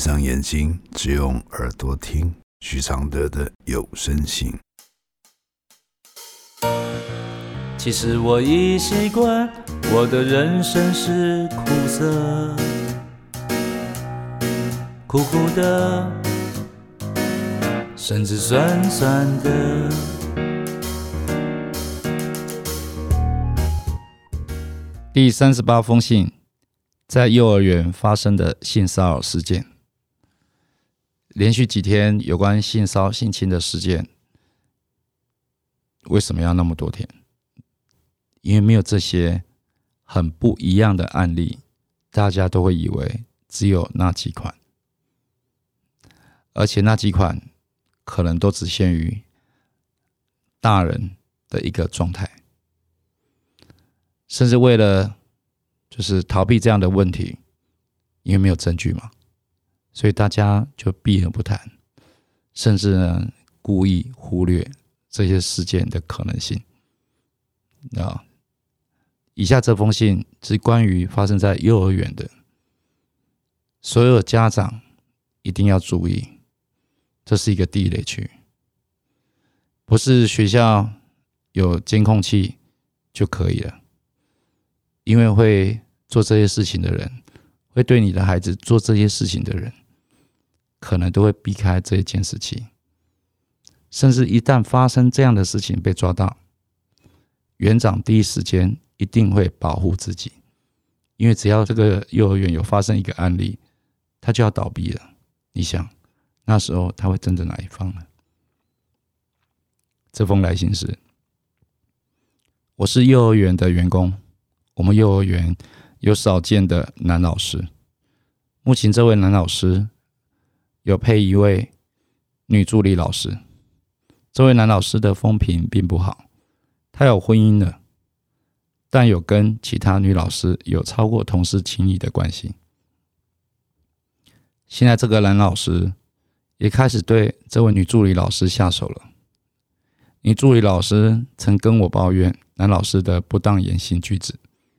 闭上眼睛，只用耳朵听许常德的有声信。其实我已习惯，我的人生是苦涩，苦苦的，甚至酸酸的。第三十八封信，在幼儿园发生的性骚扰事件，连续几天有关性骚性侵的事件，为什么要那么多天？因为没有这些很不一样的案例，大家都会以为只有那几款，而且那几款可能都只限于大人的一个状态，甚至为了就是逃避这样的问题，因为没有证据嘛，所以大家就避而不谈，甚至呢故意忽略这些事件的可能性啊。以下这封信是关于发生在幼儿园的，所有家长一定要注意，这是一个地雷区，不是学校有监控器就可以了，因为会做这些事情的人，会对你的孩子做这些事情的人，可能都会避开这些监视器，甚至一旦发生这样的事情被抓到，园长第一时间。一定会保护自己，因为只要这个幼儿园有发生一个案例，他就要倒闭了。你想，那时候他会站在哪一方呢？这封来信是：我是幼儿园的员工，我们幼儿园有少见的男老师。目前这位男老师有配一位女助理老师，这位男老师的风评并不好，他有婚姻了。但有跟其他女老师有超过同事情谊的关系。现在这个男老师也开始对这位女助理老师下手了。女助理老师曾跟我抱怨男老师的不当言行举止，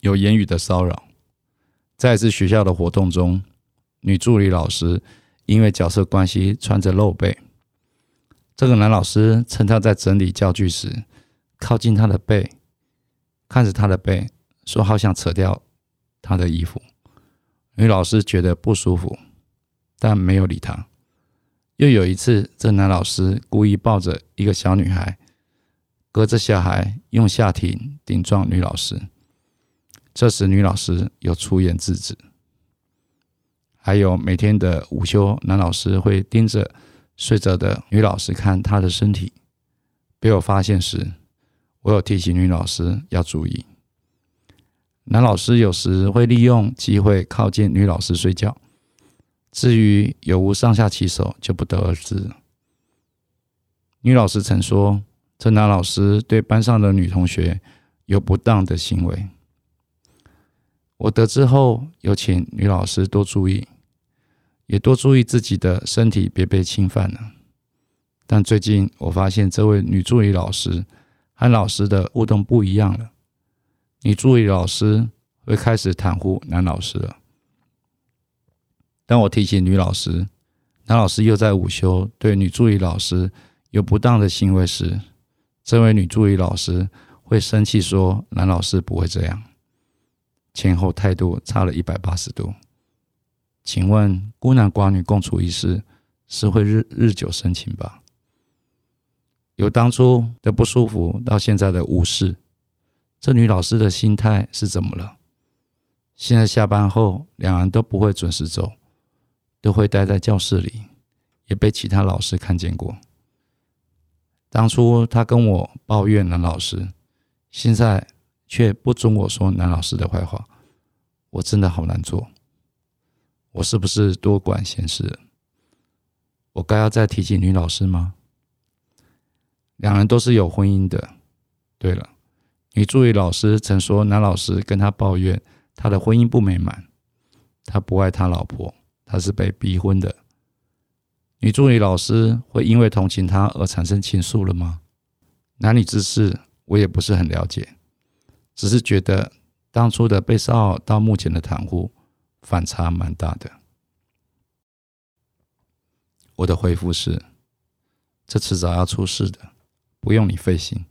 有言语的骚扰。在一次学校的活动中，女助理老师因为角色关系穿着露背，这个男老师趁他在整理教具时，靠近他的背。看着他的背，说好想扯掉他的衣服。女老师觉得不舒服，但没有理他。又有一次，这男老师故意抱着一个小女孩，隔着小孩用下体顶撞女老师。这时，女老师有出言制止。还有每天的午休，男老师会盯着睡着的女老师看她的身体。被我发现时，我有提醒女老师要注意，男老师有时会利用机会靠近女老师睡觉，至于有无上下其手就不得而知。女老师曾说，这男老师对班上的女同学有不当的行为。我得知后，有请女老师多注意，也多注意自己的身体，别被侵犯了。但最近我发现，这位女助理老师。和老师的互动不一样了，女助理老师会开始袒护男老师了。当我提起女老师，男老师又在午休对女助理老师有不当的行为时，这位女助理老师会生气说：“男老师不会这样。”前后态度差了一百八十度。请问孤男寡女共处一室是会日日久生情吧？由当初的不舒服到现在的无视，这女老师的心态是怎么了？现在下班后，两人都不会准时走，都会待在教室里，也被其他老师看见过。当初她跟我抱怨男老师，现在却不准我说男老师的坏话，我真的好难做。我是不是多管闲事？我该要再提醒女老师吗？两人都是有婚姻的。对了，女助理老师曾说，男老师跟她抱怨他的婚姻不美满，他不爱他老婆，他是被逼婚的。女助理老师会因为同情他而产生情愫了吗？男女之事我也不是很了解，只是觉得当初的被骚扰到目前的袒护反差蛮大的。我的回复是：这迟早要出事的，不用你费心，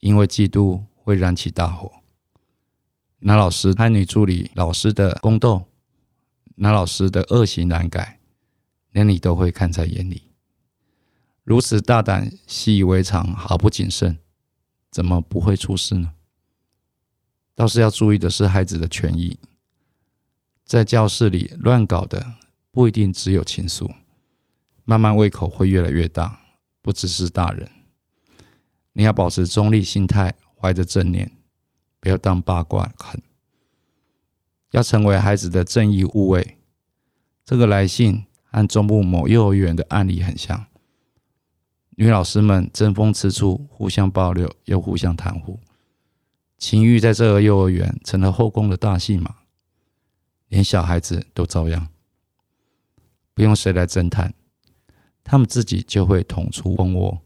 因为嫉妒会燃起大火。男老师和女助理老师的宫斗，男老师的恶行难改，连你都会看在眼里。如此大胆、习以为常、毫不谨慎，怎么不会出事呢？倒是要注意的是孩子的权益，在教室里乱搞的不一定只有情愫，慢慢胃口会越来越大，不只是大人。你要保持中立心态，怀着正念。不要当八卦看，要成为孩子的正义护卫。这个来信和中部某幼儿园的案例很像，女老师们争风吃醋，互相爆料，又互相袒护，情欲在这个幼儿园成了后宫的大戏码，连小孩子都遭殃，不用谁来侦探，他们自己就会捅出蜂窝。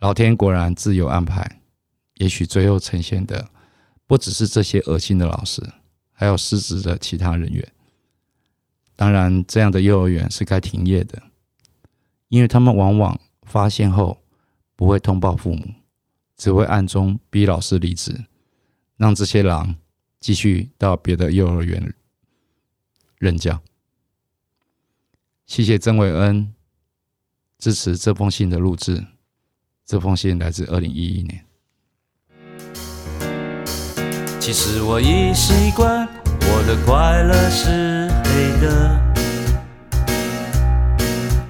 老天果然自有安排。也许最后呈现的不只是这些恶心的老师，还有失职的其他人员。当然，这样的幼儿园是该停业的，因为他们往往发现后不会通报父母，只会暗中逼老师离职，让这些狼继续到别的幼儿园任教。谢谢曾伟恩支持这封信的录制。这封信来自二零一一年。其实我已习惯，我的快乐是黑的，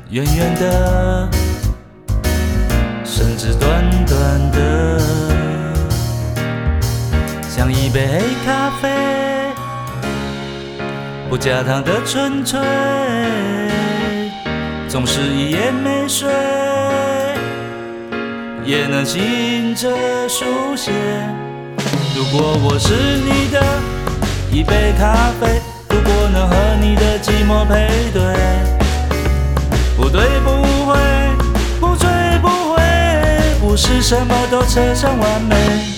圆圆的，甚至短短像一杯黑咖啡，不加糖的纯粹，总是一夜没睡，也能醒着书写。如果我是你的一杯咖啡，如果能和你的寂寞配对，不对不会，不醉不回，不是什么都扯上完美。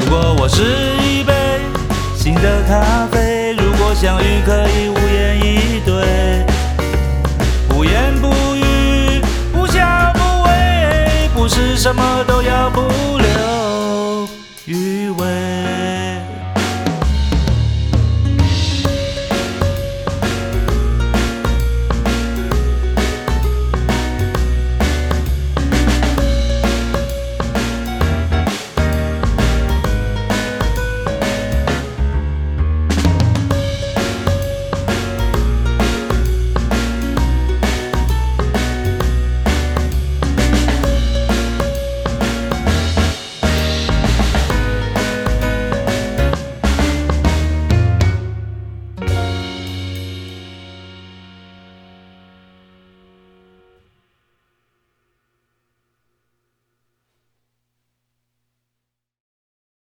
如果我是一杯新的咖啡，如果相遇可以。